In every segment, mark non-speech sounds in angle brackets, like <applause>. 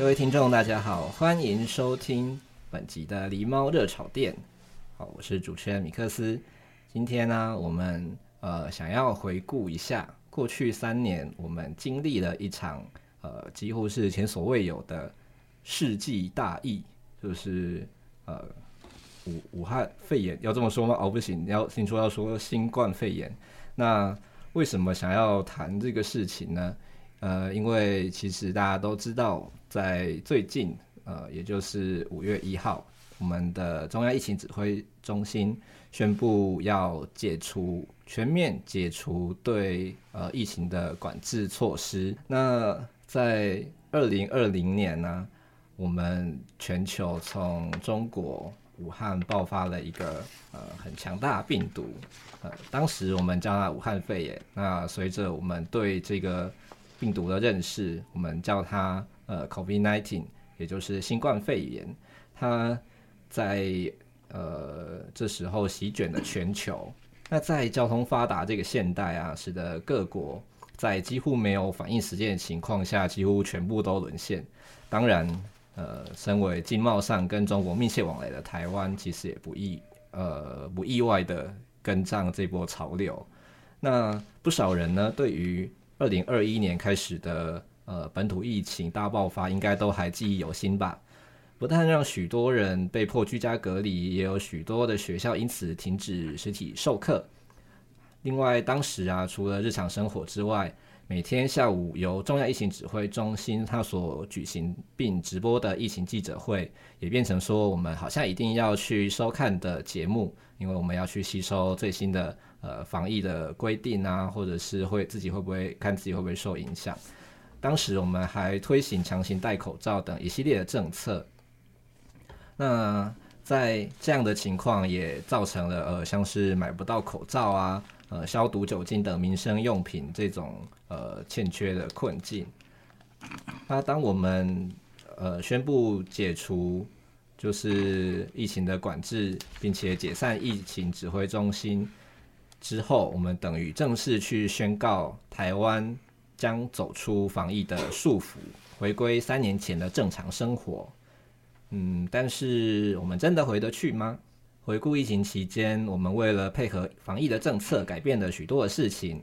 各位听众，大家好，欢迎收听本集的《狸猫热炒店》。好，我是主持人米克斯。今天呢，我们呃想要回顾一下过去三年，我们经历了一场呃几乎是前所未有的世纪大疫，就是呃武武汉肺炎，要这么说吗？哦，不行，要听说要说新冠肺炎。那为什么想要谈这个事情呢？呃，因为其实大家都知道。在最近，呃，也就是五月一号，我们的中央疫情指挥中心宣布要解除全面解除对呃疫情的管制措施。那在二零二零年呢，我们全球从中国武汉爆发了一个呃很强大病毒，呃，当时我们叫它武汉肺炎。那随着我们对这个病毒的认识，我们叫它。呃，COVID-19，也就是新冠肺炎，它在呃这时候席卷了全球。那在交通发达这个现代啊，使得各国在几乎没有反应时间的情况下，几乎全部都沦陷。当然，呃，身为经贸上跟中国密切往来的台湾，其实也不意呃不意外的跟上这波潮流。那不少人呢，对于二零二一年开始的呃，本土疫情大爆发，应该都还记忆犹新吧？不但让许多人被迫居家隔离，也有许多的学校因此停止实体授课。另外，当时啊，除了日常生活之外，每天下午由中央疫情指挥中心他所举行并直播的疫情记者会，也变成说我们好像一定要去收看的节目，因为我们要去吸收最新的呃防疫的规定啊，或者是会自己会不会看自己会不会受影响。当时我们还推行强行戴口罩等一系列的政策，那在这样的情况也造成了呃像是买不到口罩啊、呃消毒酒精等民生用品这种呃欠缺的困境。那当我们呃宣布解除就是疫情的管制，并且解散疫情指挥中心之后，我们等于正式去宣告台湾。将走出防疫的束缚，回归三年前的正常生活。嗯，但是我们真的回得去吗？回顾疫情期间，我们为了配合防疫的政策，改变了许多的事情。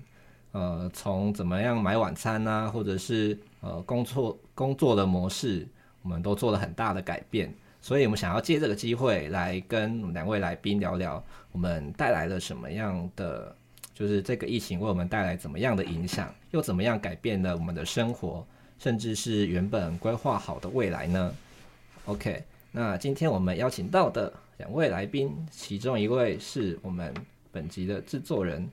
呃，从怎么样买晚餐啊，或者是呃工作工作的模式，我们都做了很大的改变。所以，我们想要借这个机会来跟两位来宾聊聊，我们带来了什么样的。就是这个疫情为我们带来怎么样的影响，又怎么样改变了我们的生活，甚至是原本规划好的未来呢？OK，那今天我们邀请到的两位来宾，其中一位是我们本集的制作人，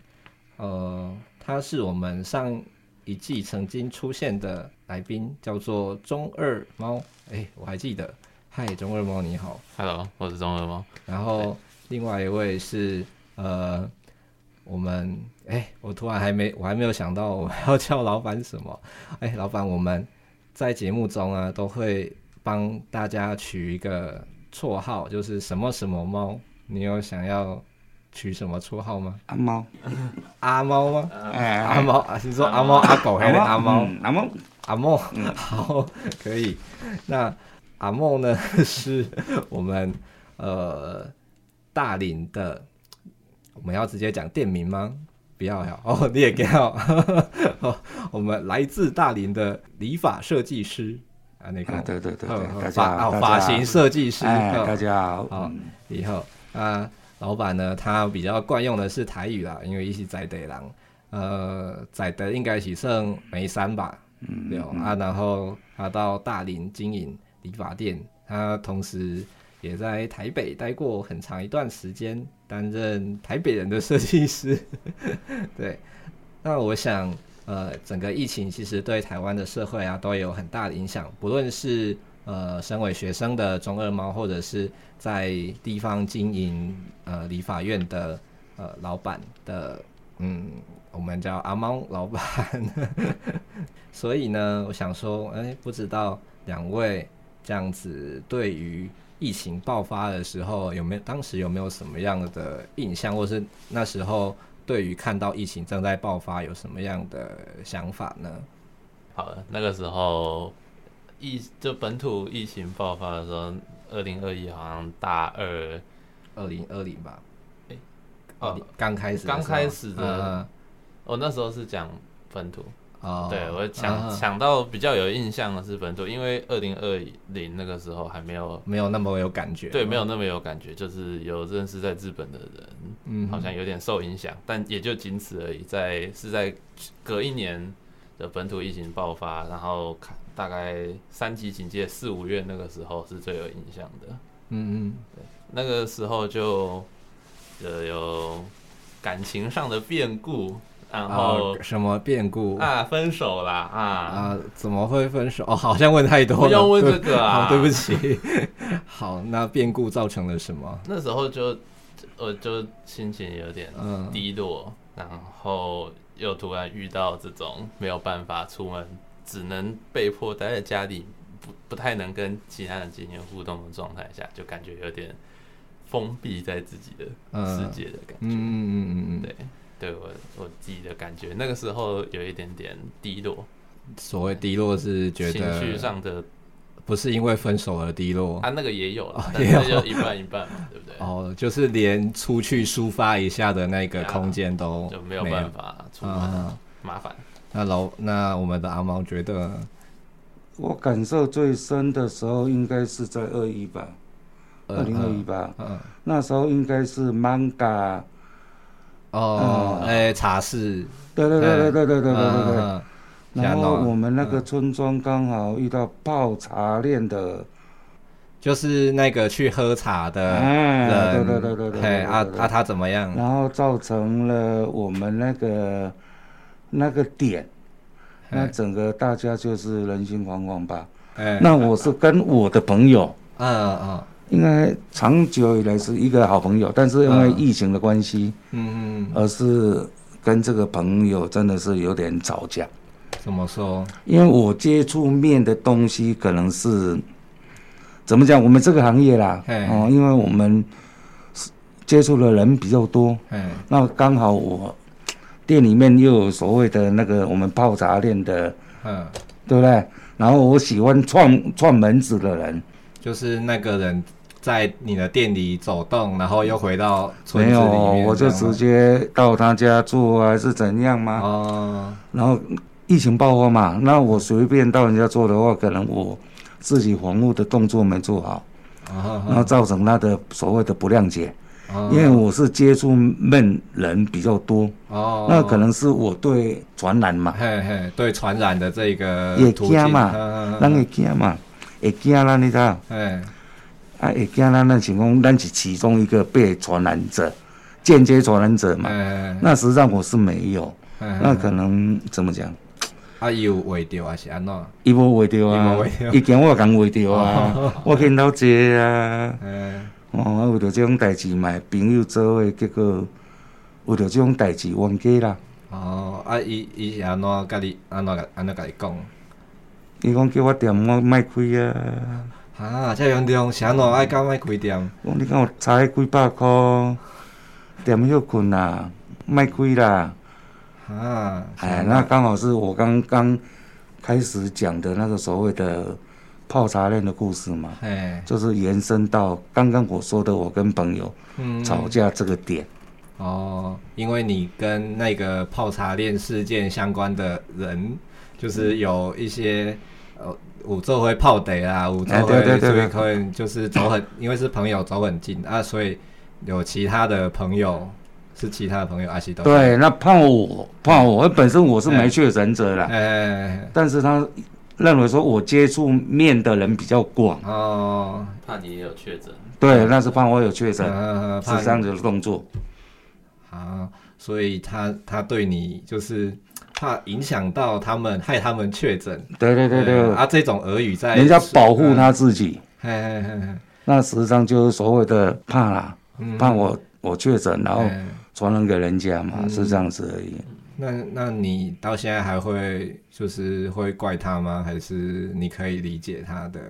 呃，他是我们上一季曾经出现的来宾，叫做中二猫。哎，我还记得，嗨，中二猫你好，Hello，我是中二猫。然后另外一位是呃。我们哎，我突然还没，我还没有想到我们要叫老板什么。<laughs> 哎，老板，我们在节目中啊，都会帮大家取一个绰号，就是什么什么猫。你有想要取什么绰号吗？阿猫，阿猫吗？哎，阿猫啊，是说阿猫阿狗还是阿猫？阿猫，阿猫，<laughs> 好，可以。那阿猫呢，<laughs> 是我们呃大林的。我们要直接讲店名吗？不要呀！哦，你也给 <laughs> 哦。我们来自大林的理发设计师啊，那个、啊、对对对对，发发型设计师，大家好。好，以后啊，老板呢，他比较惯用的是台语啦，因为一起在对郎。呃，在的应该是算梅山吧，嗯，对啊，然后他到大林经营理发店，他同时也在台北待过很长一段时间，担任台北人的设计师，<laughs> 对，那我想。呃，整个疫情其实对台湾的社会啊都有很大的影响，不论是呃身为学生的中二猫，或者是在地方经营呃理发院的呃老板的，嗯，我们叫阿猫老板。<laughs> 所以呢，我想说，哎，不知道两位这样子对于疫情爆发的时候有没有，当时有没有什么样的印象，或是那时候？对于看到疫情正在爆发，有什么样的想法呢？好了，那个时候疫就本土疫情爆发的时候，二零二一好像大二，二零二零吧？哎，哦，刚开始，刚开始的，我、嗯哦、那时候是讲本土。哦，对，我想、uh. 想到比较有印象的是本土，因为二零二零那个时候还没有没有那么有感觉，对，没有那么有感觉，就是有认识在日本的人，嗯，好像有点受影响，但也就仅此而已。在是在隔一年的本土疫情爆发，然后看大概三级警戒四五月那个时候是最有印象的，嗯嗯，对，那个时候就呃有感情上的变故。然后什么变故啊？分手啦啊啊！怎么会分手？哦，好像问太多了。不要问这个啊，对，对不起。<laughs> 好，那变故造成了什么？那时候就我就心情有点低落，嗯，然后又突然遇到这种没有办法出门，只能被迫待在家里，不不太能跟其他人进行互动的状态下，就感觉有点封闭在自己的世界的感觉。嗯嗯嗯嗯嗯，对。对我我自己的感觉，那个时候有一点点低落。所谓低落是觉得情绪上的，不是因为分手而低落。他、啊、那个也有了，也有一半一半嘛，对不对？哦，就是连出去抒发一下的那个空间都就没有办法出门，啊、麻烦。那老那我们的阿毛觉得，我感受最深的时候应该是在二一吧，二零二一吧，嗯，那时候应该是 manga。哦，哎、欸，茶室，对对对对对对对对对对。然后我们那个村庄刚好遇到泡茶店的，就是那个去喝茶的人，哎、对对对对对。哎，啊啊，他怎么样？然后造成了我们那个那个点，那整个大家就是人心惶惶吧。哎，那我是跟我的朋友，嗯嗯。应该长久以来是一个好朋友，但是因为疫情的关系，嗯嗯，而是跟这个朋友真的是有点吵架。怎么说？因为我接触面的东西可能是怎么讲？我们这个行业啦，哦，因为我们接触的人比较多，那刚好我店里面又有所谓的那个我们泡茶店的，嗯，对不对？然后我喜欢串串门子的人，就是那个人。在你的店里走动，然后又回到村子里面。没有，我就直接到他家住，还是怎样吗？哦。然后疫情爆发嘛，那我随便到人家做的话，可能我自己防护的动作没做好，哦，然后造成他的所谓的不谅解。哦。因为我是接触闷人比较多。哦。那可能是我对传染嘛。嘿嘿，对传染的这个。也惊嘛，人会惊嘛，会惊咱，你知道？哎。啊，会惊咱咱情况，咱是其中一个被传染者，间接传染者嘛。欸、那实际上我是没有，欸、那可能怎么讲？啊，伊有画掉还是安怎？伊无画掉啊，伊惊我共画掉啊，我见到这啊。欸、哦，为着即种代志嘛，朋友做伙，结果为着即种代志冤家啦。哦，啊，伊伊是安怎甲你安怎安怎甲你讲？伊讲叫我店我莫开啊。啊，这样重，啥喏爱搞卖开店？我你看我差几百块，店又困啦，卖开啦。啊，哎，那刚好是我刚刚开始讲的那个所谓的泡茶店的故事嘛。哎，就是延伸到刚刚我说的，我跟朋友吵架这个点。嗯、哦，因为你跟那个泡茶店事件相关的人，就是有一些呃。五座会泡得啊，五座会所以可能就是走很，因为是朋友走很近啊，所以有其他的朋友是其他的朋友阿西都对，那怕我怕我，本身我是没确诊者啦，哎，但是他认为说我接触面的人比较广。哦，怕你也有确诊，对，那是怕我有确诊，是这样子的动作，啊，所以他他对你就是。怕影响到他们，害他们确诊。对对对对，对啊，这种耳语在人家保护他自己。嘿嘿嘿嘿，那实际上就是所谓的怕啦，嗯、怕我我确诊，然后传染给人家嘛，嗯、是这样子而已。那那你到现在还会就是会怪他吗？还是你可以理解他的？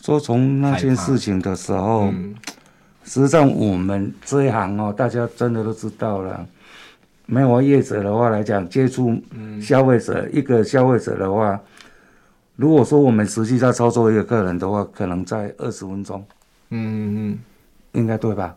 说从那件事情的时候，嗯、实际上我们这一行哦，大家真的都知道了。没有业者的话来讲，接触消费者、嗯、一个消费者的话，如果说我们实际在操作一个客人的话，可能在二十分钟，嗯嗯嗯，应该对吧？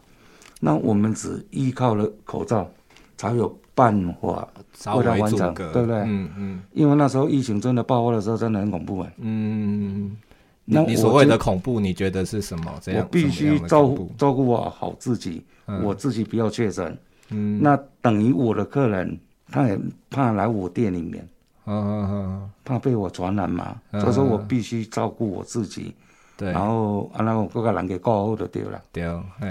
那我们只依靠了口罩，才有办法为他完成，对不对？嗯嗯。因为那时候疫情真的爆发的时候，真的很恐怖啊。嗯。那你所谓的恐怖，你觉得是什么？这样我必须照顾照顾好好自己，嗯、我自己不要确诊。嗯，那等于我的客人，他也怕来我店里面，啊啊啊，怕被我传染嘛，所以说我必须照顾我自己，对，然后啊，那我各个人给挂号就对了，对，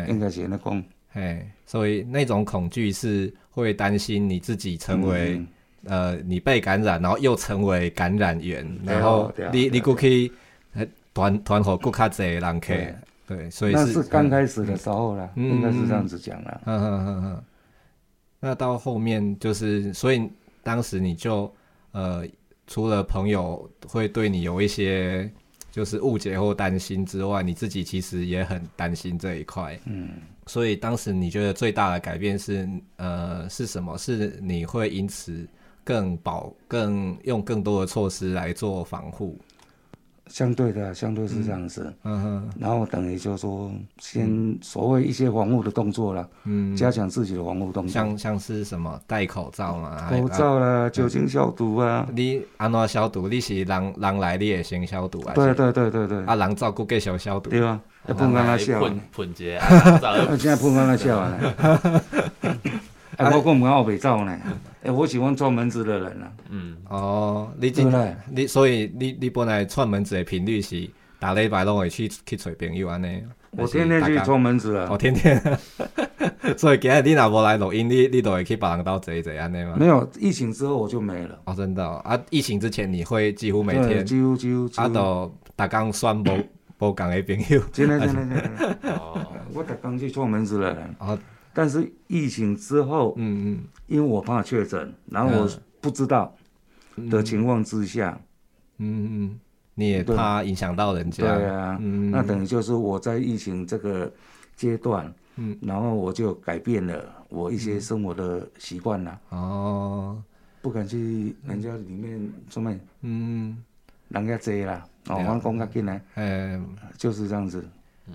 应该是那讲，哎，所以那种恐惧是会担心你自己成为，呃，你被感染，然后又成为感染源，然后你你过去团团伙顾客侪人客，对，所以那是刚开始的时候了，应该是这样子讲了，嗯嗯嗯嗯。那到后面就是，所以当时你就呃，除了朋友会对你有一些就是误解或担心之外，你自己其实也很担心这一块。嗯，所以当时你觉得最大的改变是呃是什么？是你会因此更保、更用更多的措施来做防护。相对的，相对是这样子，嗯哼，然后等于就是说，先所谓一些防护的动作了，嗯，加强自己的防护动作，像像是什么戴口罩嘛，口罩啦，酒精消毒啊，你安怎消毒？你是人人来你也先消毒啊？对对对对对，啊人照顾继续消毒，对啊，要喷干那笑，喷喷洁，<laughs> <laughs> 现在喷干那笑啊，<laughs> 哎，我讲唔好被罩呢。哎，我喜欢串门子的人啊。嗯，哦，你进来，你所以你你本来串门子的频率是打礼拜拢会去去找朋友安尼。我天天去串门子啊。我天天。<laughs> 所以今日你若无来录音，你你都会去别人家坐一坐安尼吗？没有，疫情之后我就没了。哦，真的啊！疫情之前你会几乎每天，几乎几乎，啊，都逐工选无无共的朋友。真的真的真的。<laughs> 哦，我逐工去串门子的人。哦。但是疫情之后，嗯嗯，因为我怕确诊，然后我不知道的情况之下，嗯嗯，你也怕影响到人家，对啊，嗯那等于就是我在疫情这个阶段，嗯，然后我就改变了我一些生活的习惯了，哦，不敢去人家里面出门，嗯，人家多啦，哦，我讲较紧来，嗯，就是这样子，嗯，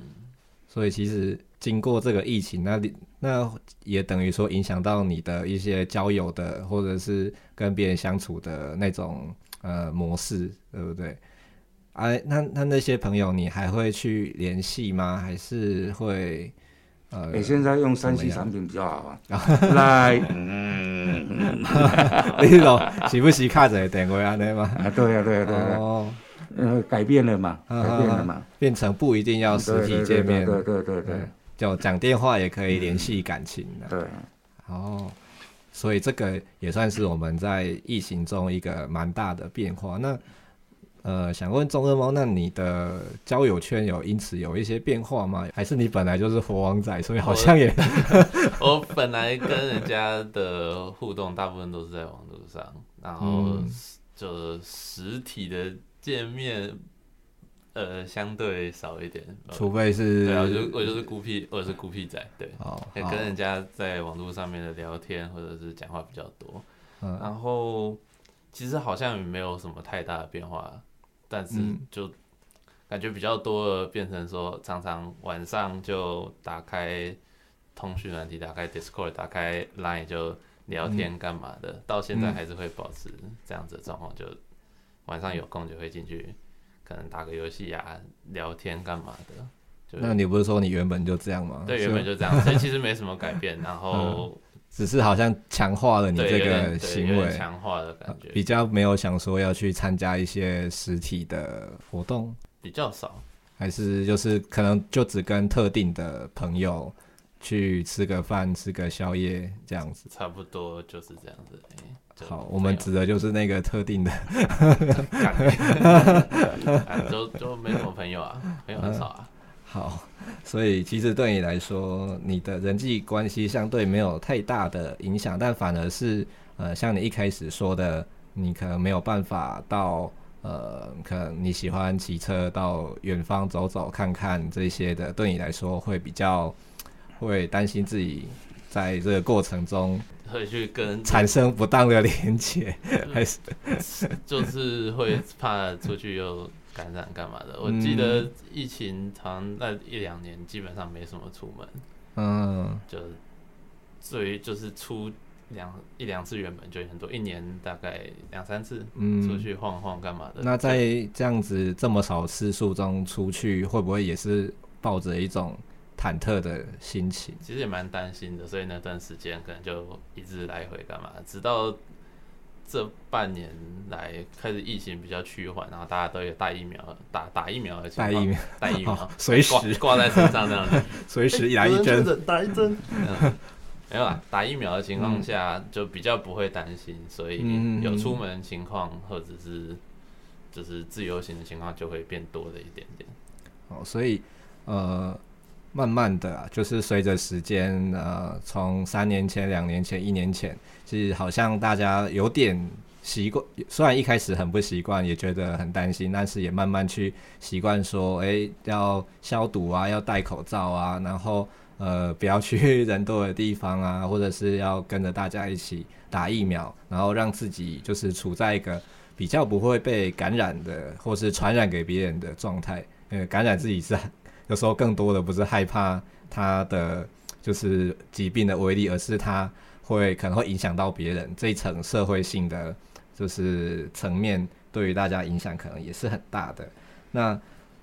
所以其实经过这个疫情，那你。那也等于说影响到你的一些交友的，或者是跟别人相处的那种呃模式，对不对？哎、啊，那那那些朋友你还会去联系吗？还是会呃？你、欸、现在用三 C 产品比较好啊。来，<laughs> 嗯，你说时不时卡着电话安尼吗？啊，对呀，对呀，对呀。哦，呃，改变了嘛，改变了嘛，变成不一定要实体见面。对对对对。就讲电话也可以联系感情的，对，哦，所以这个也算是我们在疫情中一个蛮大的变化。那呃，想问中二猫，那你的交友圈有因此有一些变化吗？还是你本来就是活王仔，所以好像也我，<laughs> 我本来跟人家的互动大部分都是在网络上，然后就实体的见面。呃，相对少一点，除非是对啊，我就我就是孤僻，我是孤僻仔，对，哦，跟人家在网络上面的聊天或者是讲话比较多，嗯，然后其实好像也没有什么太大的变化，但是就感觉比较多的变成说，常常晚上就打开通讯软体，打开 Discord，打开 Line 就聊天干嘛的，嗯，到现在还是会保持这样子的状况，就晚上有空就会进去。可能打个游戏呀，聊天干嘛的？就那你不是说你原本就这样吗？对，原本就这样，所以其实没什么改变。<laughs> 然后只是好像强化了你这个行为，强化的感觉，比较没有想说要去参加一些实体的活动，比较少，还是就是可能就只跟特定的朋友去吃个饭、吃个宵夜这样子，差不多就是这样子。欸、好，我们指的就是那个特定的，<laughs> 就就没什么朋友啊，朋友很少啊。嗯好，所以其实对你来说，你的人际关系相对没有太大的影响，但反而是呃，像你一开始说的，你可能没有办法到呃，可能你喜欢骑车到远方走走看看这些的，对你来说会比较会担心自己在这个过程中会去跟 <laughs> 产生不当的连接，还是就是会怕出去又。感染干嘛的？我记得疫情长那一两年，基本上没什么出门。嗯，就所以就是出两一两次，原本就很多，一年大概两三次，嗯，出去晃晃干嘛的。那在这样子这么少次数中出去，会不会也是抱着一种忐忑的心情？其实也蛮担心的，所以那段时间可能就一直来回干嘛，直到。这半年来开始疫情比较趋缓，然后大家都有打疫苗，打打疫苗的情况，打疫苗，打疫苗，随时挂在身上这样子，<laughs> 随时一来一针，打一针。<laughs> 嗯、没有啊，打疫苗的情况下就比较不会担心，所以有出门情况或者是就是自由行的情况就会变多了一点点。哦，所以呃。慢慢的啊，就是随着时间，呃，从三年前、两年前、一年前，其实好像大家有点习惯，虽然一开始很不习惯，也觉得很担心，但是也慢慢去习惯说，哎、要消毒啊，要戴口罩啊，然后呃，不要去人多的地方啊，或者是要跟着大家一起打疫苗，然后让自己就是处在一个比较不会被感染的，或是传染给别人的状态，呃，感染自己是。有时候更多的不是害怕他的就是疾病的威力，而是他会可能会影响到别人这一层社会性的就是层面，对于大家影响可能也是很大的。那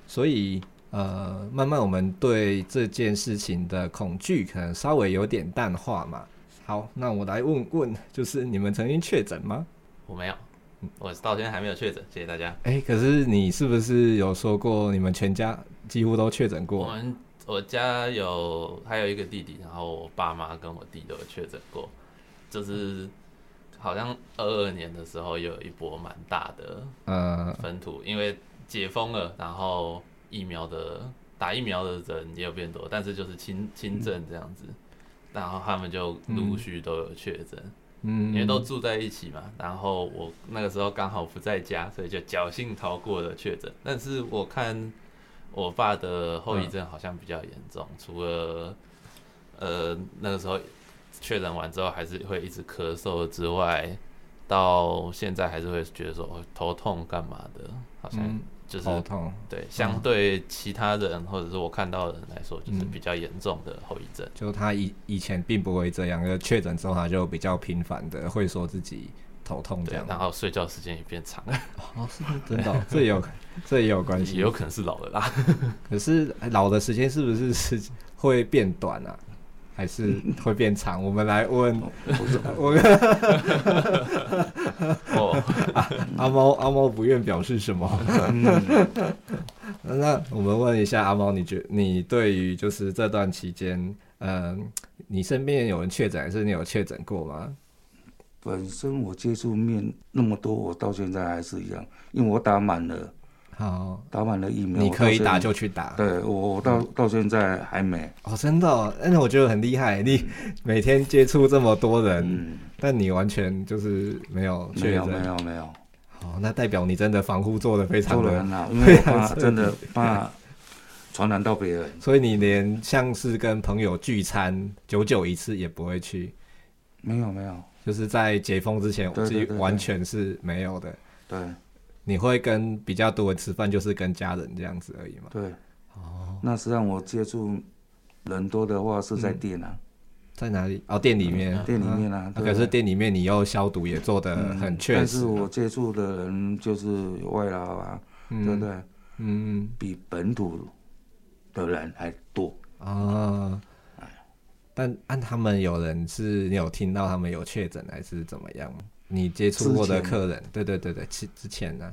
所以呃，慢慢我们对这件事情的恐惧可能稍微有点淡化嘛。好，那我来问问，就是你们曾经确诊吗？我没有，我到现在还没有确诊。谢谢大家。哎、欸，可是你是不是有说过你们全家？几乎都确诊过。我们我家有还有一个弟弟，然后我爸妈跟我弟都有确诊过。就是好像二二年的时候有一波蛮大的呃分土，因为解封了，然后疫苗的打疫苗的人也有变多，但是就是轻轻症这样子，然后他们就陆续都有确诊。嗯，因为都住在一起嘛，然后我那个时候刚好不在家，所以就侥幸逃过了确诊。但是我看。我爸的后遗症好像比较严重，嗯、除了呃那个时候确诊完之后还是会一直咳嗽之外，到现在还是会觉得说头痛干嘛的，好像就是、嗯、头痛。对，相对其他人或者是我看到的人来说，就是比较严重的后遗症。嗯、就他以以前并不会这样，就确诊之后他就比较频繁的会说自己。头痛这样，然后睡觉时间也变长了。哦，是 <laughs> 真的，这也有这也有关系，也有可能是老了啦。<laughs> 可是老的时间是不是是会变短啊，还是 <laughs> 会变长？我们来问，我哦，<laughs> 阿猫阿猫不愿表示什么。<laughs> 那我们问一下阿猫，你觉你对于就是这段期间，嗯，你身边有人确诊，还是你有确诊过吗？本身我接触面那么多，我到现在还是一样，因为我打满了，好，打满了疫苗，你可以打就去打。对，我我到、嗯、到现在还没。哦，真的、哦，那我觉得很厉害，你每天接触这么多人，嗯、但你完全就是没有没有没有没有。好，那代表你真的防护做的非常的好，<laughs> 因为怕真的怕传染到别人，<laughs> 所以你连像是跟朋友聚餐，久久一次也不会去。没有没有。就是在解封之前，我自己完全是没有的。对，你会跟比较多人吃饭，就是跟家人这样子而已嘛。对，哦，那实际上我接触人多的话是在店啊，在哪里？哦，店里面，店里面啊。可是店里面你又消毒也做的很确实。但是我接触的人就是外劳啊，对不对？嗯，比本土的人还多啊。但按他们有人是你有听到他们有确诊还是怎么样？你接触过的客人，对对对对，之之前呢，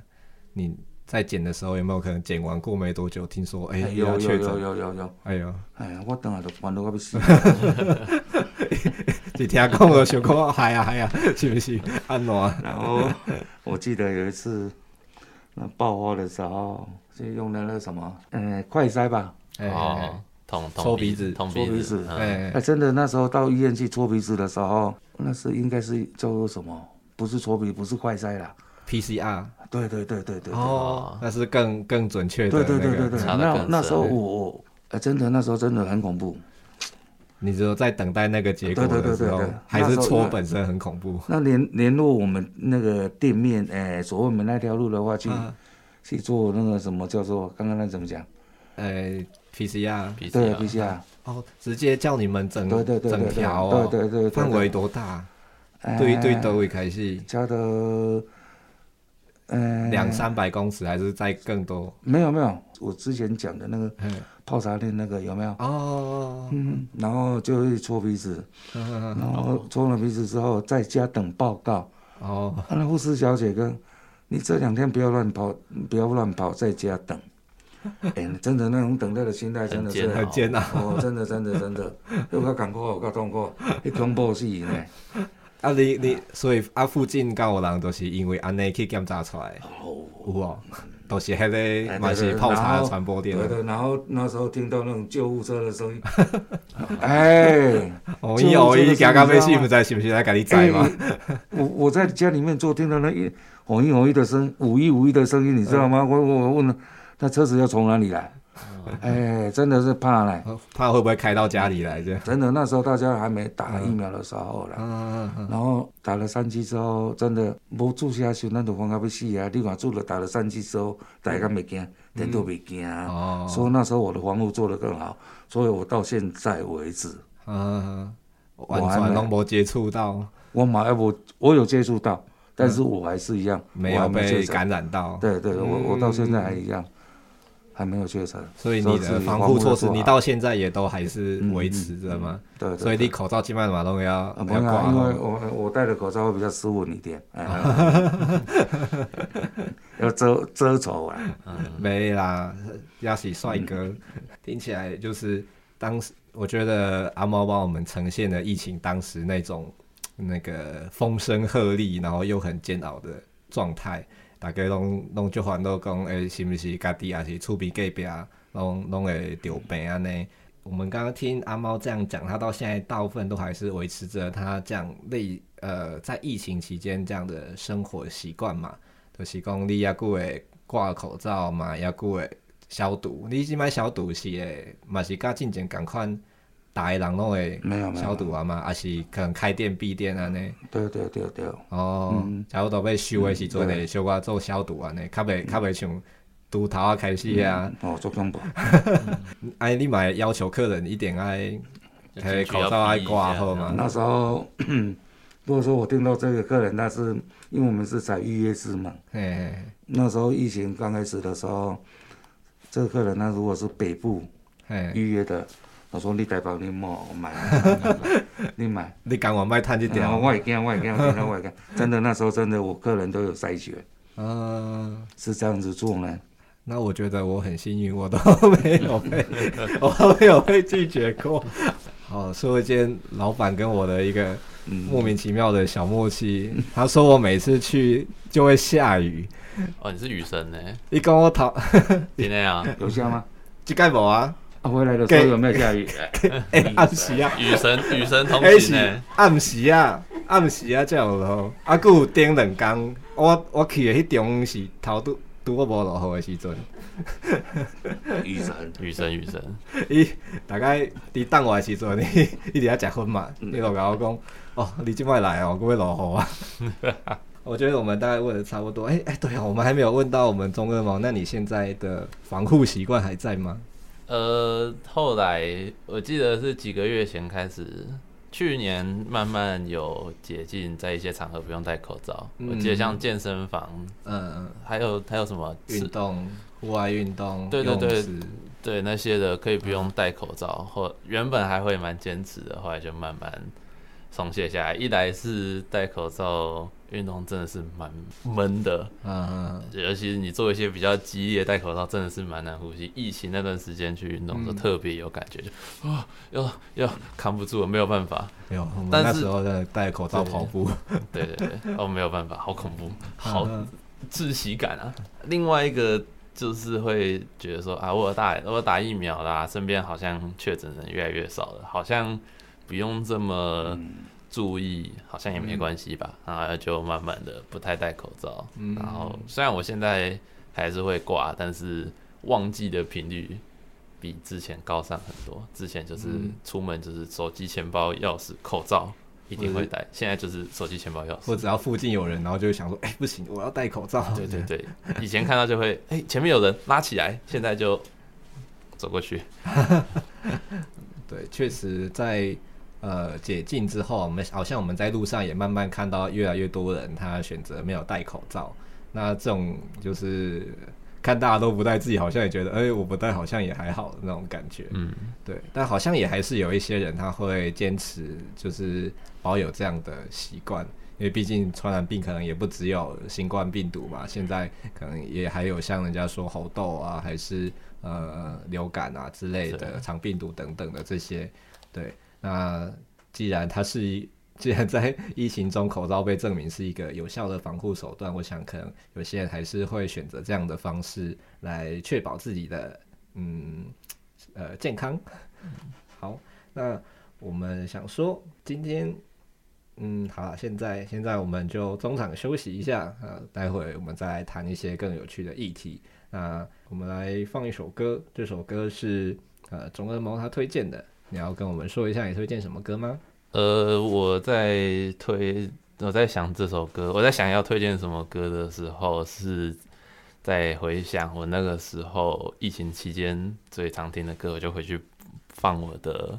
你在剪的时候有没有可能剪完过没多久，听说哎有有有有有有，哎呦，哎呀，我等下都烦到我要死。<laughs> 你听讲我想讲，嗨呀嗨呀，是不是？安怎？然后我记得有一次那爆发的时候，就用的那什么，嗯，快塞吧，哦，捅戳鼻子，捅鼻子，哎。哎，真的那时候到医院去搓鼻子的时候，那是应该是叫做什么？不是搓鼻，不是快筛啦，PCR。对对对对对。哦，那是更更准确的。对对对对对。那那时候我我，呃，真的那时候真的很恐怖。你说在等待那个结果的时候，还是搓本身很恐怖。那联联络我们那个店面，哎，所谓我们那条路的话，去去做那个什么叫做刚刚那怎么讲？呃，PCR。对，PCR。哦，直接叫你们整整条哦。对对对。范围多大？对对，都会开始加的，呃，两三百公尺还是再更多？没有没有，我之前讲的那个泡茶店那个有没有？哦，嗯，然后就会搓鼻子，然后搓了鼻子之后，在家等报告。哦，那护士小姐跟，你这两天不要乱跑，不要乱跑，在家等。<laughs> 哎，真的那种等待的心态真的是很煎熬。哦，真的真的真的，<laughs> 又较艰苦，又较痛苦，一恐怖死呢。啊，你你所以啊，附近敢有人都是因为安尼去检查出来，有哦，都是迄个嘛是泡茶的传播点。对对，然后那时候听到那种救护车的声音，<laughs> 哎，哦一哦一，行到尾是不知是不是来给你载吗？我我在家里面坐，听到那一哦一哦一的声，五一五一的声音，你知道吗？我我问了，那车子要从哪里来？哎，真的是怕嘞，<laughs> 怕会不会开到家里来着？真的，那时候大家还没打疫苗的时候了，嗯嗯然后打了三剂之后，真的无住下去，咱都慌到要死啊！你看，住了打了三剂之后，大家没惊，人都没惊啊。哦。所以那时候我的防护做得更好，所以我到现在为止，嗯，完全都没接触到。我马上我我有接触到，但是我还是一样，没有被感染到。对对，我我到现在还一样。还没有确诊，所以你的防护措施，你到现在也都还是维持着吗？对，所以你口罩基本上都要不要挂，因为我我戴的口罩会比较斯文一点，<laughs> 要遮遮丑啊。没啦，要是帅哥，听起来就是当时我觉得阿猫帮我们呈现了疫情当时那种那个风声鹤唳，然后又很煎熬的状态。大家拢拢就烦恼讲，诶、是毋是家己也是厝边隔壁，拢拢会得病安尼？我们刚刚听阿猫这样讲，他到现在大部分都还是维持着他这样类呃，在疫情期间这样的生活习惯嘛，就是讲你也佫会挂口罩嘛，也佫会消毒。你即摆消毒是诶，嘛是甲进前共款。大个人拢会消毒啊嘛，还是可能开店闭店安尼。对对对对。哦，差不多要收的时阵呢，小可做消毒安尼，较袂较袂像拄头啊开始啊。哦，做恐怖。<laughs> 哎，你嘛要求客人一定爱，口罩爱挂好嘛。那时候，<clears throat> 如果说我听到这个客人，那是因为我们是在预约制嘛。嘿。那时候疫情刚开始的时候，这个客人他如果是北部预约的。我说你台北你莫买，你买，<laughs> 你赶快卖摊一点。我也惊，我也惊，我也惊。真的那时候真的，我个人都有筛选。嗯，是这样子做呢。那我觉得我很幸运，我都没有被，<laughs> 我都没有被拒绝过。好，说一件老板跟我的一个莫名其妙的小默契。他说我每次去就会下雨。哦，你是雨神呢？你跟我讨，<laughs> 今天啊，有下吗？这盖无啊。回来的时候有没有下雨？哎，<laughs> 暗时啊，雨神雨神同行呢。暗时啊，暗时啊，才有落雨。啊，佫有顶两工，我我去的迄中是头拄拄我无落雨的时阵。雨神，雨神，雨神。伊大概伫等我的时阵，<laughs> 伊伊伫遐食薰嘛，伊就甲我讲：哦，你即摆来哦，佫要落雨啊。<laughs> 我觉得我们大概问的差不多。哎哎，对啊，我们还没有问到我们中二毛，那你现在的防护习惯还在吗？呃，后来我记得是几个月前开始，去年慢慢有解禁，在一些场合不用戴口罩。嗯、我记得像健身房，嗯，还有还有什么运动、户外运动，对对对，对那些的可以不用戴口罩，或原本还会蛮坚持的，后来就慢慢松懈下来。一来是戴口罩运动真的是蛮闷的，嗯，尤其是你做一些比较激烈戴口罩，真的是蛮难呼吸。疫情那段时间去运动就特别有感觉，就啊，要要扛不住了，没有办法。没有，但是那时候在戴口罩跑步，<laughs> 对对对，哦，没有办法，好恐怖，<laughs> 好窒息感啊。另外一个。就是会觉得说啊，我打我打疫苗啦，身边好像确诊人越来越少了，好像不用这么注意，好像也没关系吧。然后就慢慢的不太戴口罩，然后虽然我现在还是会挂，但是忘记的频率比之前高上很多。之前就是出门就是手机、钱包、钥匙、口罩。一定会戴，现在就是手机、钱包、钥匙，我只要附近有人，然后就会想说，哎、欸，不行，我要戴口罩。对对 <laughs> 对，以前看到就会，哎、欸，前面有人拉起来，现在就走过去。<laughs> 对，确实在呃解禁之后，我们好像我们在路上也慢慢看到越来越多人他选择没有戴口罩。那这种就是。看大家都不戴，自己好像也觉得，哎、欸，我不戴好像也还好那种感觉。嗯，对。但好像也还是有一些人他会坚持，就是保有这样的习惯，因为毕竟传染病可能也不只有新冠病毒嘛，现在可能也还有像人家说猴痘啊，还是呃流感啊之类的肠病毒等等的这些。对，那既然它是。<laughs> 既然在疫情中，口罩被证明是一个有效的防护手段，我想可能有些人还是会选择这样的方式来确保自己的嗯呃健康。好，那我们想说今天嗯好，现在现在我们就中场休息一下，呃，待会我们再来谈一些更有趣的议题。那我们来放一首歌，这首歌是呃中二猫他推荐的，你要跟我们说一下你推荐什么歌吗？呃，我在推，我在想这首歌，我在想要推荐什么歌的时候，是在回想我那个时候疫情期间最常听的歌，我就回去放我的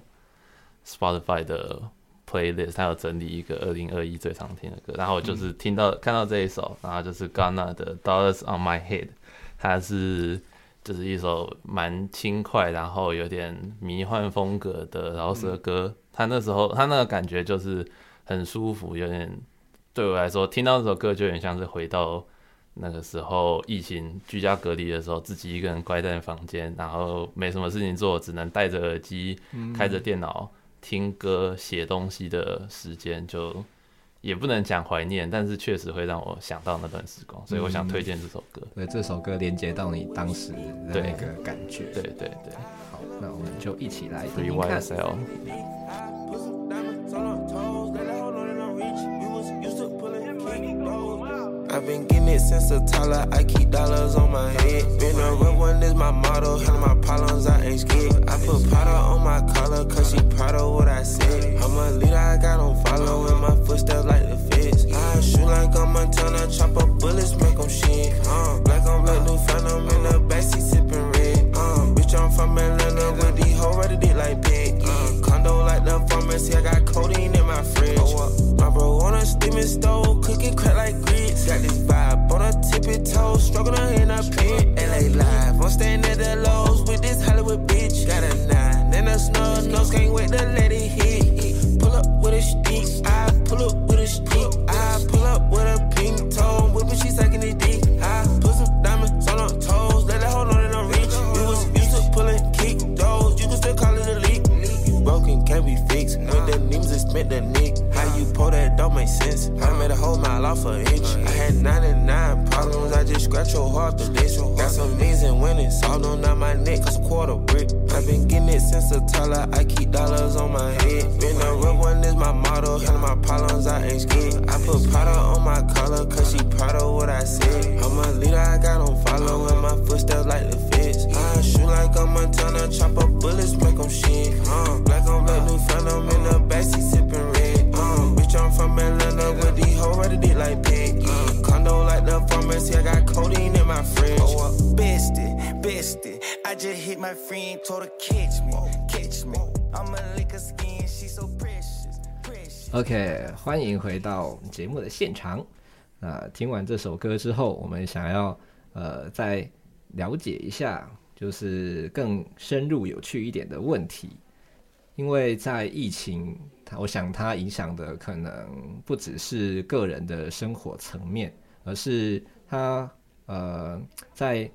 Spotify 的 playlist，它有整理一个二零二一最常听的歌，然后我就是听到、嗯、看到这一首，然后就是 Ghana 的 Dollars on My Head，它是就是一首蛮轻快，然后有点迷幻风格的饶舌歌。他那时候，他那个感觉就是很舒服，有点对我来说，听到这首歌就有点像是回到那个时候疫情居家隔离的时候，自己一个人关在房间，然后没什么事情做，只能戴着耳机，开着电脑听歌、写东西的时间，就也不能讲怀念，但是确实会让我想到那段时光，所以我想推荐这首歌。对，这首歌连接到你当时的那个感觉。对对对，对。好，那我们就一起来听听看。I've been getting it since a toddler. I keep dollars on my head. Been a real one is my motto. Handle my problems, I ain't scared. I put powder on my collar, cause she proud of what I said. I'm a leader, I got on follow my footsteps like the feds. I shoot like I'm Montana, chop up bullets, make them shit. Uh, black on black, new phantom in the backseat sipping red. Uh, bitch, I'm from Atlanta with these hoes ready like like the pharmacy, I got codeine in my fridge. Oh, my bro on a steaming stove, cooking crack like grits. Got this vibe on a tippy toe, struggling in a pit. LA live, I'm staying at the lows with this Hollywood bitch. Got a nine and a snub nose, can't wait to let it hit. Pull up with a stick, I pull up with a stick. I pull up with a pink toe, whipping, she sucking the nick. How you pull that don't make sense. I made a whole mile off an inch. I had 99 problems, I just scratch your heart to this. Got some means and winning, solved on down my neck, cause a quarter brick. i been getting it since a toddler, I keep dollars on my head. Been a real one is my motto, handle my problems, I ain't scared. I put powder on my collar, cause she proud of what I said. I'm a leader, I got on follow my footsteps like the. I shoot like a Montana, chop up bullets, make them shit. Uh, black on black, new phantom in the backseat sipping red. Uh, bitch, I'm from Atlanta with these hoes ready dick like pig. Uh, condo like the pharmacy, I got codeine in my fridge. Oh, uh, bestie, bestie, I just hit my friend, told her catch me, catch me. I'm a lick of skin, she so precious, precious. OK，欢迎回到节目的现场。那听完这首歌之后，我们想要呃再了解一下就是更深入、有趣一点的问题。因为在疫情，我想它影响的可能不只是个人的生活层面，而是它呃在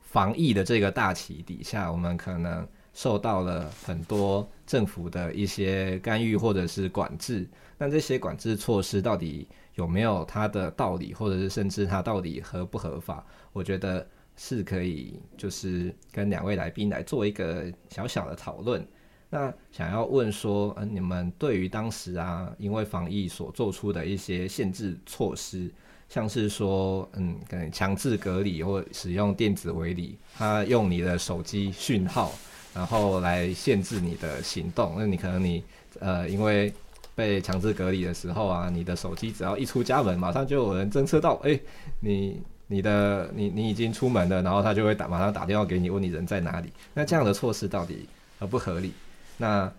防疫的这个大旗底下，我们可能受到了很多政府的一些干预或者是管制。那这些管制措施到底有没有它的道理，或者是甚至它到底合不合法？我觉得是可以，就是跟两位来宾来做一个小小的讨论。那想要问说，嗯，你们对于当时啊，因为防疫所做出的一些限制措施，像是说，嗯，可能强制隔离或使用电子围篱，他用你的手机讯号，然后来限制你的行动。那你可能你呃，因为被强制隔离的时候啊，你的手机只要一出家门，马上就有人侦测到，哎、你你的你你已经出门了，然后他就会打马上打电话给你，问你人在哪里。那这样的措施到底合不合理？那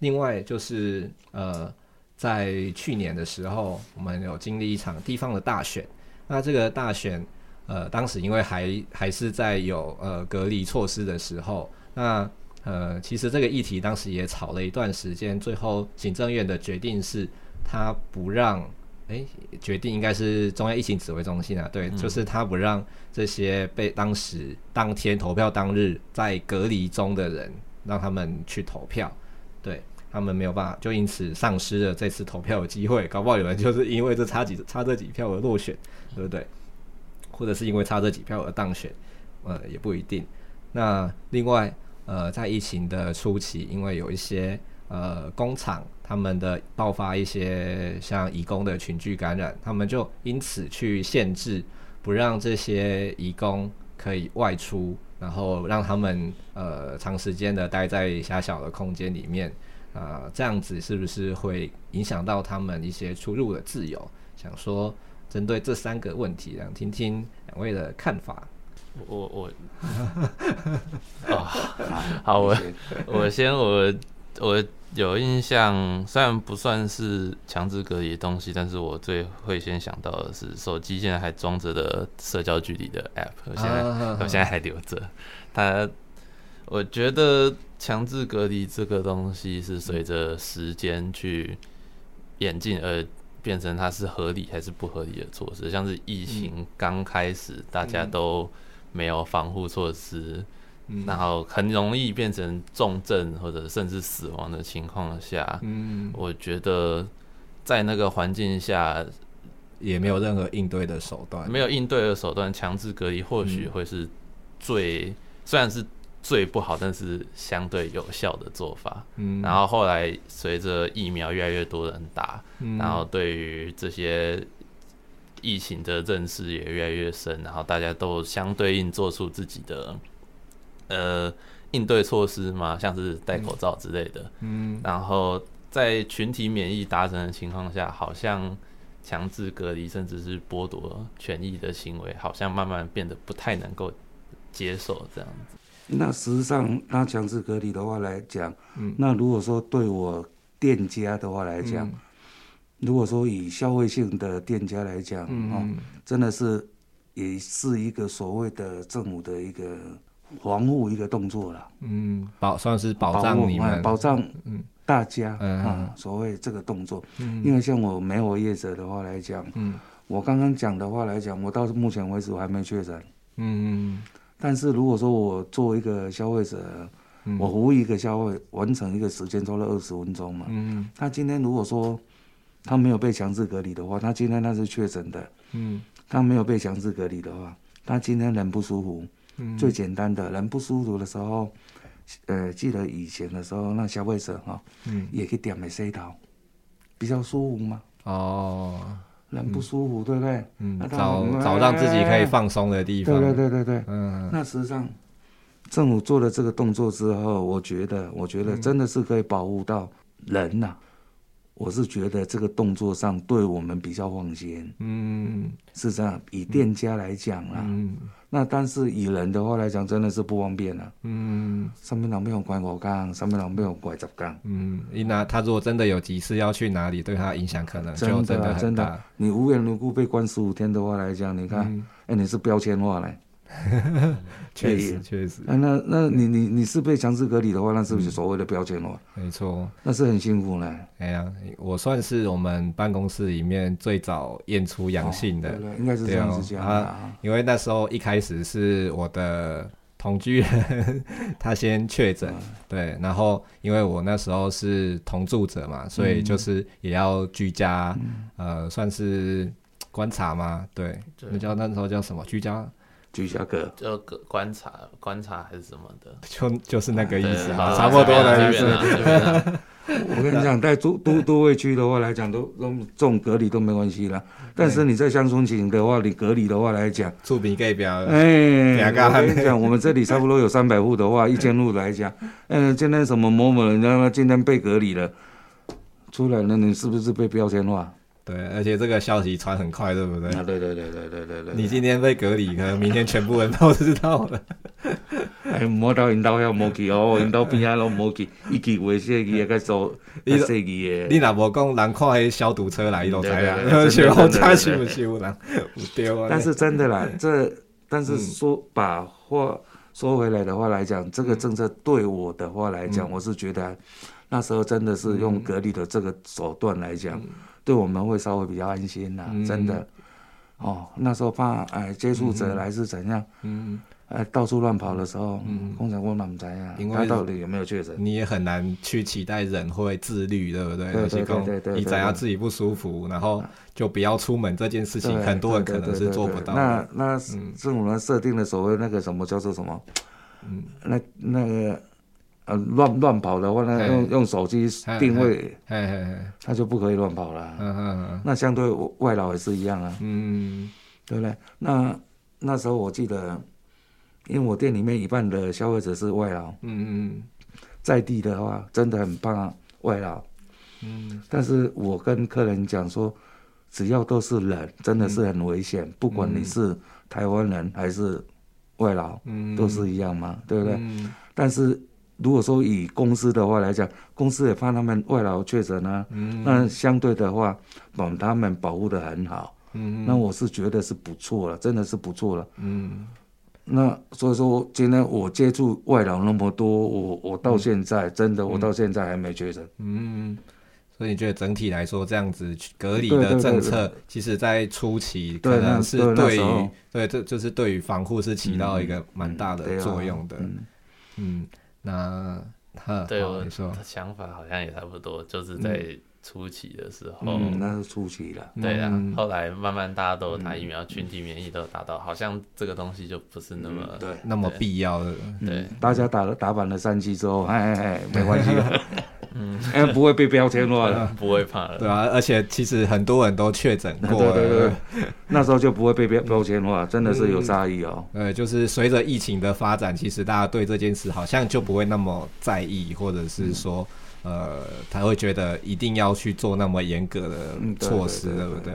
另外就是呃，在去年的时候，我们有经历一场地方的大选。那这个大选，呃，当时因为还还是在有呃隔离措施的时候，那呃，其实这个议题当时也吵了一段时间。最后行政院的决定是，他不让，哎、欸，决定应该是中央疫情指挥中心啊，对，就是他不让这些被当时当天投票当日在隔离中的人。让他们去投票，对，他们没有办法，就因此丧失了这次投票的机会。搞不好有人就是因为这差几差这几票而落选，对不对？或者是因为差这几票而当选，呃，也不一定。那另外，呃，在疫情的初期，因为有一些呃工厂他们的爆发一些像移工的群聚感染，他们就因此去限制，不让这些移工可以外出。然后让他们呃长时间的待在狭小的空间里面，啊、呃，这样子是不是会影响到他们一些出入的自由？想说针对这三个问题，想听听两位的看法。我我哦，<laughs> 好，我我先我我有印象，虽然不算是强制隔离的东西，但是我最会先想到的是手机现在还装着的社交距离的 App，我现在我现在还留着。它，我觉得强制隔离这个东西是随着时间去演进而变成它是合理还是不合理的措施。像是疫情刚开始，大家都没有防护措施。然后很容易变成重症或者甚至死亡的情况下，嗯，我觉得在那个环境下也没有任何应对的手段，没有应对的手段，强制隔离或许会是最虽然是最不好，但是相对有效的做法。嗯，然后后来随着疫苗越来越多人打，然后对于这些疫情的认识也越来越深，然后大家都相对应做出自己的。呃，应对措施嘛，像是戴口罩之类的。嗯，然后在群体免疫达成的情况下，好像强制隔离甚至是剥夺权益的行为，好像慢慢变得不太能够接受这样子。那实际上，那强制隔离的话来讲，嗯，那如果说对我店家的话来讲，嗯，如果说以消费性的店家来讲，嗯，哦，真的是也是一个所谓的政府的一个。防护一个动作了，嗯，保算是保障你们，保障嗯。大家嗯，嗯，所谓这个动作，嗯，因为像我没有业者的话来讲，嗯，我刚刚讲的话来讲，我到目前为止我还没确诊，嗯嗯，但是如果说我作为一个消费者，嗯，我服务一个消费完成一个时间超了二十分钟嘛，嗯，他今天如果说他没有被强制隔离的话，他今天他是确诊的，嗯，他没有被强制隔离的话，他今天人不舒服。最简单的人不舒服的时候，呃，记得以前的时候，那消费者哈，嗯，也可以点个洗头，比较舒服嘛。哦，人不舒服，嗯、对不对？嗯，找找让自己可以放松的地方。对对对对对。嗯，那实际上，政府做了这个动作之后，我觉得，我觉得真的是可以保护到人呐、啊。我是觉得这个动作上对我们比较放心。嗯，是这样。以店家来讲啦。嗯。那但是以人的话来讲，真的是不方便了。嗯，上面两边有拐五杠，上面两边有拐十杠。嗯，伊那他如果真的有急事要去哪里，对他影响可能真的。真的，你无缘无故被关十五天的话来讲，你看，哎、你是标签化嘞。确 <laughs> 实确实。那那那你你你是被强制隔离的话，那是不是所谓的标签哦？没错，那是很辛苦呢。哎呀，我算是我们办公室里面最早验出阳性的，应该是这样子讲啊。因为那时候一开始是我的同居人他先确诊，对，然后因为我那时候是同住者嘛，所以就是也要居家，呃，算是观察嘛，对，那叫那时候叫什么居家。居家隔，就隔观察观察还是什么的，<laughs> 就就是那个意思，差不多的意思。我跟你讲，<laughs> 在都都都会区的话来讲，都都这种隔离都没关系啦。但是你在乡村型的话，你隔离的话来讲，触屏盖表。哎，我跟你讲，我们这里差不多有三百户的话，一千户来讲，嗯，今天什么某某人家今天被隔离了，出来了，你是不是被标签化？对，而且这个消息传很快，对不对？啊，对对对对对对对。你今天被隔离，可能明天全部人都知道了。<laughs> 哎，摸到引导要摸去哦，引导边啊拢摸去，<laughs> 一记为细记个做，一细记的。你若无讲，人看迄消毒车来，伊都知啊。是好假是不是有人？<laughs> 有啊。但是真的啦，这但是说把话说回来的话来讲，这个政策对我的话来讲，我是觉得那时候真的是用隔离的这个手段来讲。对我们会稍微比较安心呐、啊，嗯、真的，哦，那时候怕哎接触者来是怎样，嗯，哎到处乱跑的时候，嗯，工厂工厂不在啊，因为他到底有没有确诊？你也很难去期待人会自律，对不对？对对对对，你只要自己不舒服，然后就不要出门这件事情，很多人可能是做不到。那那政府呢设定的所谓那个什么叫做什么？嗯，那那个。呃，乱乱跑的话，那用用手机定位，他就不可以乱跑了。嗯嗯嗯，那相对外劳也是一样啊。嗯，对不对？那那时候我记得，因为我店里面一半的消费者是外劳。嗯嗯，在地的话，真的很怕外劳。嗯，但是我跟客人讲说，只要都是人，真的是很危险。不管你是台湾人还是外劳，嗯，都是一样嘛，对不对？但是。如果说以公司的话来讲，公司也怕他们外劳确诊啊，嗯、那相对的话，把他们保护的很好，嗯、那我是觉得是不错了，真的是不错了。嗯，那所以说今天我接触外劳那么多，我我到现在、嗯、真的我到现在还没确诊。嗯，所以你觉得整体来说这样子隔离的政策，其实在初期可能是对于对这就是对于防护是起到一个蛮大的作用的。嗯。嗯那他对我的想法好像也差不多，就是在初期的时候，嗯，那是初期了。对啊，后来慢慢大家都打疫苗，群体免疫都达到，好像这个东西就不是那么对。那么必要的。对，大家打了打满了三期之后，哎哎哎，没关系。<laughs> 嗯，哎，不会被标签化了，<laughs> 不会怕了，对啊，而且其实很多人都确诊过了，对对对，那时候就不会被标标签化，<laughs> 真的是有差异哦。呃，就是随着疫情的发展，其实大家对这件事好像就不会那么在意，或者是说，呃，他会觉得一定要去做那么严格的措施，对不对？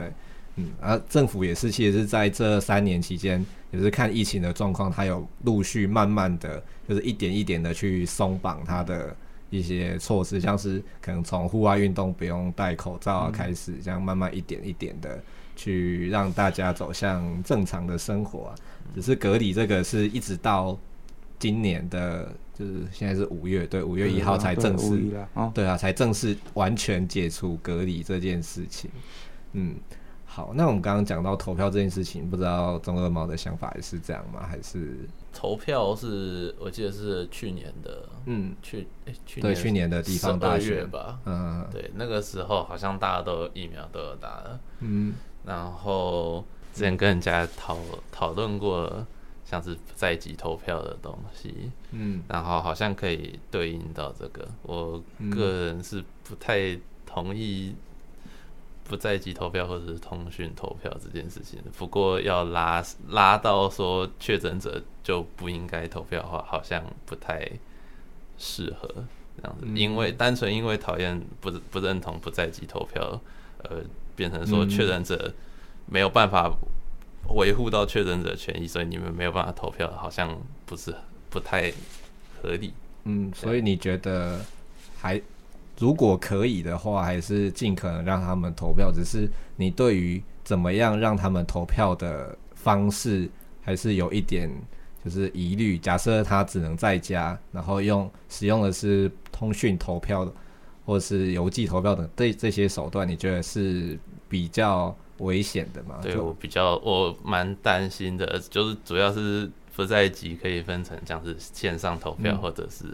嗯，而政府也是，其实是在这三年期间，也是看疫情的状况，它有陆续慢慢的就是一点一点的去松绑它的。一些措施，像是可能从户外运动不用戴口罩啊开始，这样慢慢一点一点的去让大家走向正常的生活啊。只是隔离这个是一直到今年的，就是现在是五月，对，五月一号才正式，对啊，才正式完全解除隔离这件事情。嗯，好，那我们刚刚讲到投票这件事情，不知道中二猫的想法也是这样吗？还是？投票是我记得是去年的，嗯，去对去年的地方大学吧，嗯，对，那个时候好像大家都疫苗都有打了，嗯，然后之前跟人家讨讨论过，像是不在籍投票的东西，嗯，然后好像可以对应到这个，我个人是不太同意。不在籍投票或者是通讯投票这件事情，不过要拉拉到说确诊者就不应该投票的话，好像不太适合这样子，因为单纯因为讨厌不不认同不在籍投票，呃，变成说确认者没有办法维护到确认者权益，所以你们没有办法投票，好像不是不太合理。嗯，所以你觉得还？如果可以的话，还是尽可能让他们投票。只是你对于怎么样让他们投票的方式，还是有一点就是疑虑。假设他只能在家，然后用使用的是通讯投票的或是邮寄投票等这这些手段，你觉得是比较危险的吗？对，我比较我蛮担心的，就是主要是不在籍可以分成像是线上投票或者是。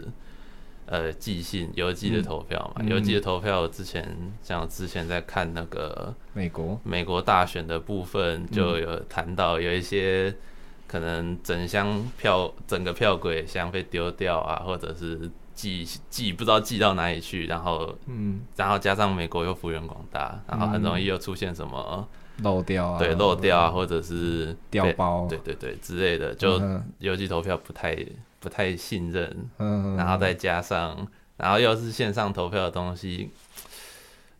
呃，寄信、邮寄的投票嘛，邮、嗯、寄的投票之前，像之前在看那个美国美国大选的部分，就有谈到有一些可能整箱票、整个票柜箱被丢掉啊，或者是寄寄不知道寄到哪里去，然后嗯，然后加上美国又幅员广大，然后很容易又出现什么漏掉啊，对，漏掉啊，或者是掉包，对对对之类的，就邮寄投票不太。不太信任，然后再加上，然后又是线上投票的东西，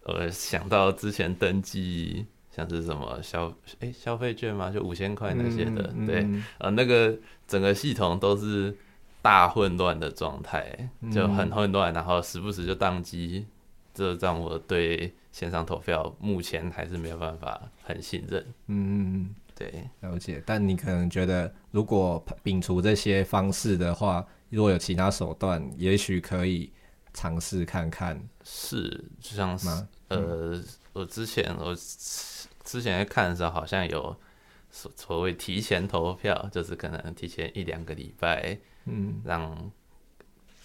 我，想到之前登记像是什么消诶、欸、消费券吗，就五千块那些的，对，呃，那个整个系统都是大混乱的状态，就很混乱，然后时不时就宕机，这让我对线上投票目前还是没有办法很信任，嗯。对，了解。但你可能觉得，如果摒除这些方式的话，如果有其他手段，也许可以尝试看看。是，就像是呃，我之前我之前在看的时候，好像有所所谓提前投票，就是可能提前一两个礼拜，嗯，让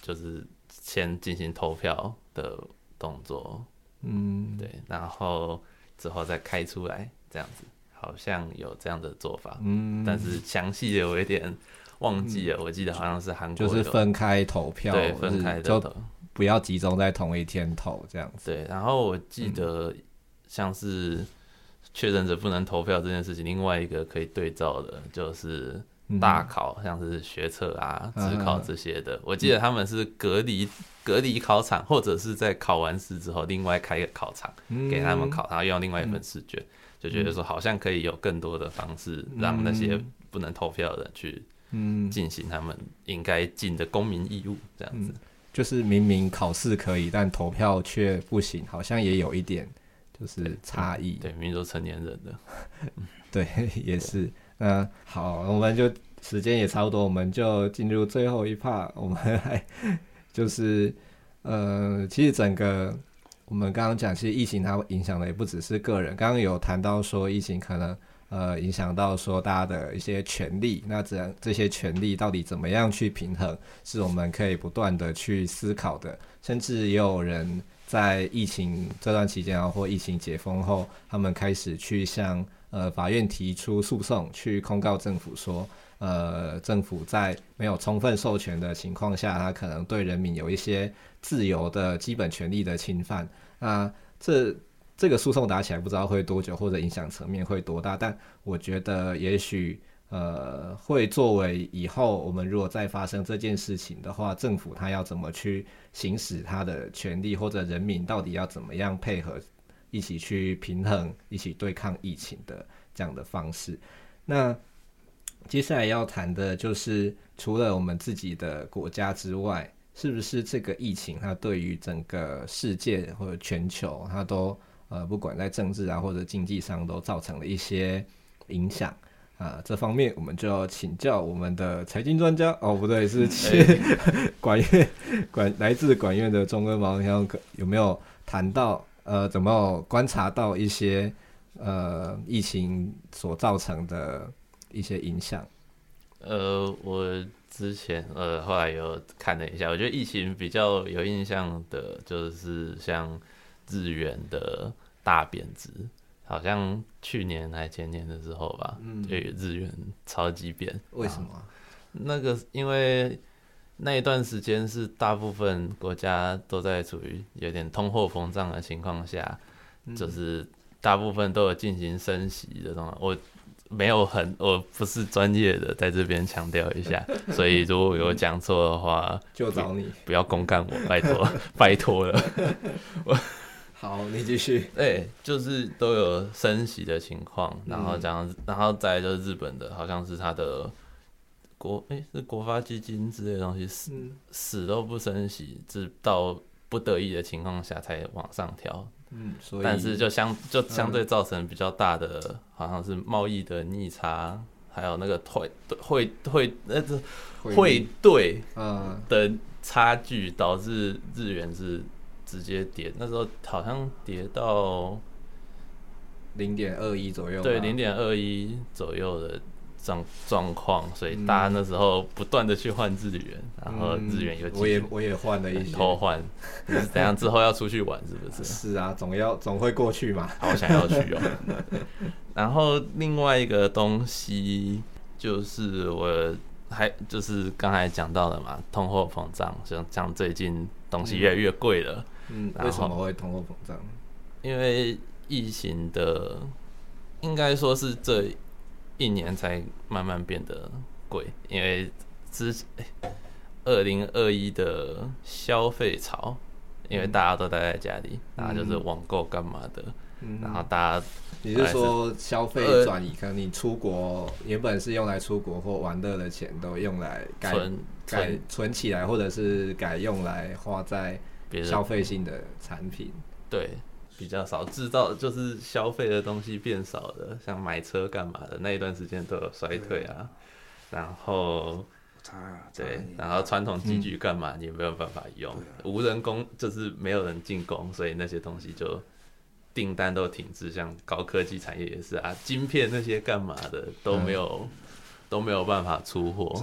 就是先进行投票的动作，嗯，对，然后之后再开出来这样子。好像有这样的做法，嗯，但是详细的我有点忘记了，嗯。我记得好像是韩国就是分开投票，对，分开的投，不要集中在同一天投这样子。对，然后我记得像是确诊者不能投票这件事情，另外一个可以对照的就是大考，像是学测啊、职考这些的。我记得他们是隔离隔离考场，或者是在考完试之后另外开一个考场给他们考，然后用另外一份试卷。就觉得说好像可以有更多的方式，让那些不能投票的人去进行他们应该尽的公民义务，这样子。就是明明考试可以，但投票却不行，好像也有一点就是差异。对，明明都成年人的，<laughs> 对，<laughs> 也是。嗯，好，我们就时间也差不多，我们就进入最后一 part，我们来就是呃，其实整个。我们刚刚讲，其实疫情它影响的也不只是个人。刚刚有谈到说，疫情可能呃影响到说大家的一些权利，那这样这些权利到底怎么样去平衡，是我们可以不断的去思考的。甚至也有人在疫情这段期间啊，或疫情解封后，他们开始去向呃法院提出诉讼，去控告政府说，呃政府在没有充分授权的情况下，他可能对人民有一些。自由的基本权利的侵犯，那这这个诉讼打起来不知道会多久，或者影响层面会多大。但我觉得也许呃会作为以后我们如果再发生这件事情的话，政府他要怎么去行使他的权利，或者人民到底要怎么样配合一起去平衡、一起对抗疫情的这样的方式。那接下来要谈的就是除了我们自己的国家之外。是不是这个疫情，它对于整个世界或者全球，它都呃，不管在政治啊或者经济上，都造成了一些影响啊？这方面我们就要请教我们的财经专家哦，不对，是 <laughs> 管院管来自管院的钟根毛，像有没有谈到呃，怎么观察到一些呃疫情所造成的一些影响？呃，我。之前呃，后来有看了一下，我觉得疫情比较有印象的，就是像日元的大贬值，好像去年还前年的时候吧，嗯，就日元超级贬。为什么？那个因为那一段时间是大部分国家都在处于有点通货膨胀的情况下，嗯，就是大部分都有进行升息的状况。我。没有很，我不是专业的，在这边强调一下，<laughs> 所以如果有讲错的话，就找你，不要公干我，拜托，<laughs> 拜托了。<laughs> 我好，你继续。<laughs> 对，就是都有升息的情况，然后这样，然后再就是日本的，好像是它的国，哎，是国发基金之类的东西，死死都不升息，直到不得已的情况下才往上调。嗯，但是就相就相对造成比较大的，好像是贸易的逆差，还有那个汇汇汇那个汇兑嗯的差距，导致日元是直接跌。那时候好像跌到零点二一左右，对，零点二一左右的。状状况，所以大家那时候不断的去换日元，嗯、然后日元有我也我也换了一些偷换，你是怎样之后要出去玩是不是？<laughs> 是啊，总要总会过去嘛。好想要去哦。<laughs> 然后另外一个东西就是我还就是刚才讲到的嘛，通货膨胀，像像最近东西越来越贵了。嗯，为什么会通货膨胀？因为疫情的，应该说是这。一年才慢慢变得贵，因为之二零二一的消费潮，因为大家都待在家里，然后就是网购干嘛的，然后大家你是说消费转移，可能你出国原本是用来出国或玩乐的钱，都用来改存改存起来，或者是改用来花在消费性的产品，对。比较少制造，就是消费的东西变少了，像买车干嘛的那一段时间都有衰退啊。然后，对，然后传统机具干嘛也没有办法用，无人工就是没有人进攻，所以那些东西就订单都停滞。像高科技产业也是啊，晶片那些干嘛的都没有都没有办法出货，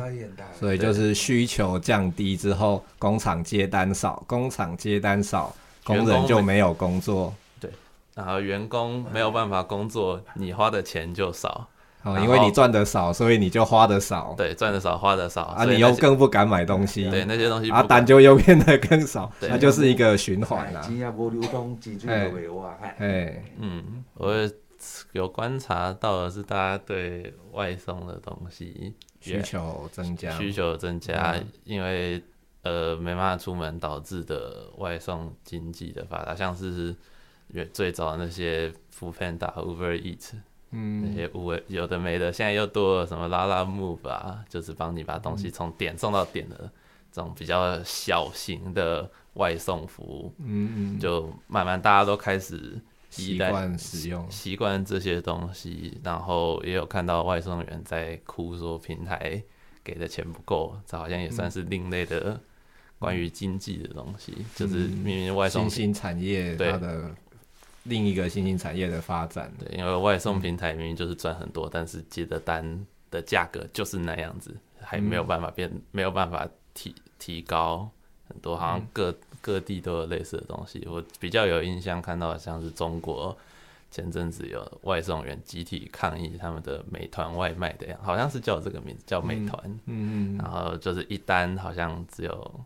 所以就是需求降低之后，工厂接单少，工厂接单少，工人就没有工作。对然后员工没有办法工作，你花的钱就少。哦，因为你赚的少，所以你就花的少。对，赚的少，花的少。啊，你又更不敢买东西。对，那些东西。啊，单就又变得更少，那就是一个循环啦。哎，嗯，我有观察到的是，大家对外送的东西需求增加，需求增加，因为呃没办法出门导致的外送经济的发达，像是。最早那些 Foodpanda、Uber Eats，嗯，那些无有的没的，现在又多了什么拉拉 Move 啊，就是帮你把东西从点送到点的这种比较小型的外送服务，嗯嗯，就慢慢大家都开始习惯使用，习惯这些东西，然后也有看到外送员在哭说平台给的钱不够，这好像也算是另类的关于经济的东西，嗯、就是明明外送新兴产业它的。另一个新兴产业的发展，对，因为外送平台明明就是赚很多，嗯、但是接的单的价格就是那样子，还没有办法变，嗯、没有办法提提高很多，好像各、嗯、各地都有类似的东西。我比较有印象看到像是中国前阵子有外送员集体抗议他们的美团外卖的样，好像是叫这个名字叫美团，嗯嗯，然后就是一单好像只有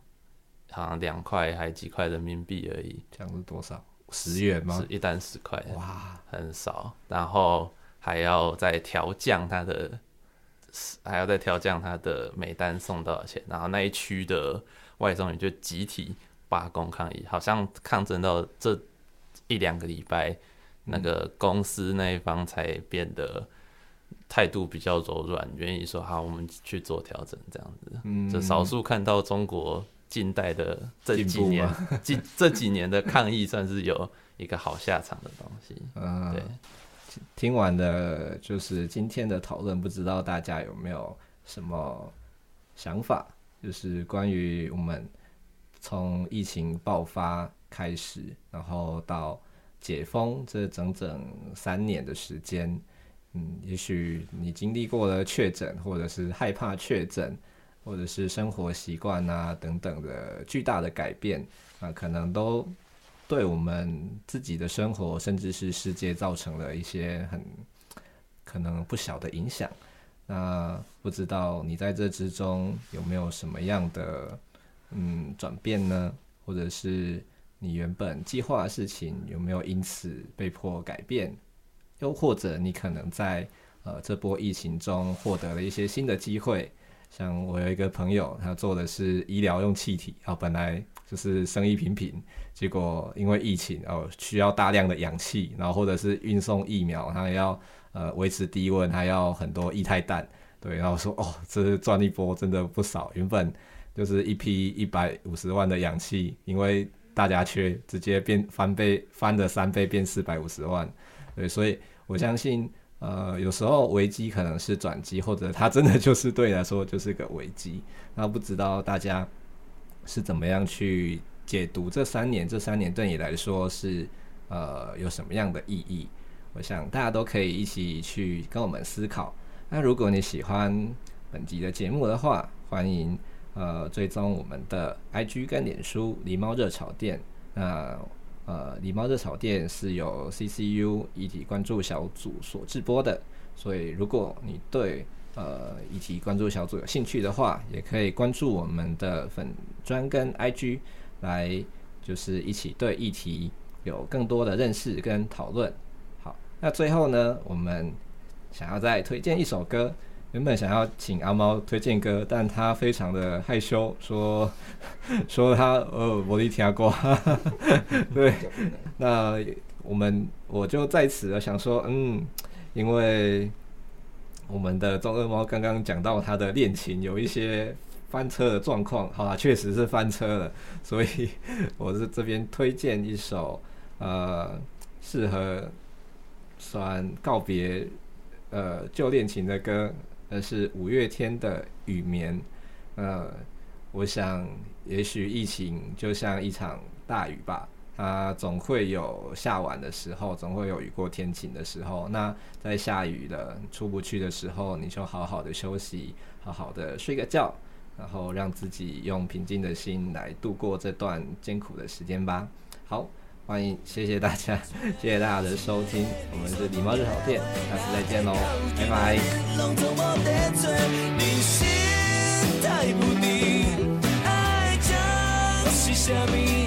好像两块还几块人民币而已，这样是多少？十元吗？是一单十块，哇，很少。然后还要再调降它的，还要再调降它的每单送多少钱。然后那一区的外送员就集体罢工抗议，好像抗争到这一两个礼拜，那个公司那一方才变得态度比较柔软，愿意说好，我们去做调整，这样子。嗯，就少数看到中国。近代的这几年，<laughs> 近这几年的抗议算是有一个好下场的东西。嗯，<laughs> 对。听完的就是今天的讨论，不知道大家有没有什么想法？就是关于我们从疫情爆发开始，然后到解封这整整三年的时间，嗯，也许你经历过了确诊，或者是害怕确诊。或者是生活习惯啊等等的巨大的改变啊，可能都对我们自己的生活，甚至是世界造成了一些很可能不小的影响。那不知道你在这之中有没有什么样的嗯转变呢？或者是你原本计划的事情有没有因此被迫改变？又或者你可能在呃这波疫情中获得了一些新的机会？像我有一个朋友，他做的是医疗用气体，啊，本来就是生意平平，结果因为疫情哦，需要大量的氧气，然后或者是运送疫苗，他要呃维持低温，还要很多液态氮，对，然后说哦，这是赚一波，真的不少。原本就是一批一百五十万的氧气，因为大家缺，直接变翻倍，翻了三倍变四百五十万，对，所以我相信。呃，有时候危机可能是转机，或者它真的就是对你来说就是个危机。那不知道大家是怎么样去解读这三年？这三年对你来说是呃有什么样的意义？我想大家都可以一起去跟我们思考。那如果你喜欢本集的节目的话，欢迎呃追踪我们的 IG 跟脸书“狸猫热炒店”。那呃，狸猫热炒店是由 CCU 议题关注小组所制播的，所以如果你对呃议题关注小组有兴趣的话，也可以关注我们的粉专跟 IG，来就是一起对议题有更多的认识跟讨论。好，那最后呢，我们想要再推荐一首歌。原本想要请阿猫推荐歌，但他非常的害羞，说说他呃我的听过，<laughs> 对，那我们我就在此想说，嗯，因为我们的中二猫刚刚讲到他的恋情有一些翻车的状况，好啦，确实是翻车了，所以我是这边推荐一首呃适合算告别呃旧恋情的歌。而是五月天的《雨眠》。呃，我想，也许疫情就像一场大雨吧，它总会有下完的时候，总会有雨过天晴的时候。那在下雨的出不去的时候，你就好好的休息，好好的睡个觉，然后让自己用平静的心来度过这段艰苦的时间吧。好。欢迎，谢谢大家，<laughs> 谢谢大家的收听，我们是礼貌日好店，下次再见喽，拜拜。太，爱是？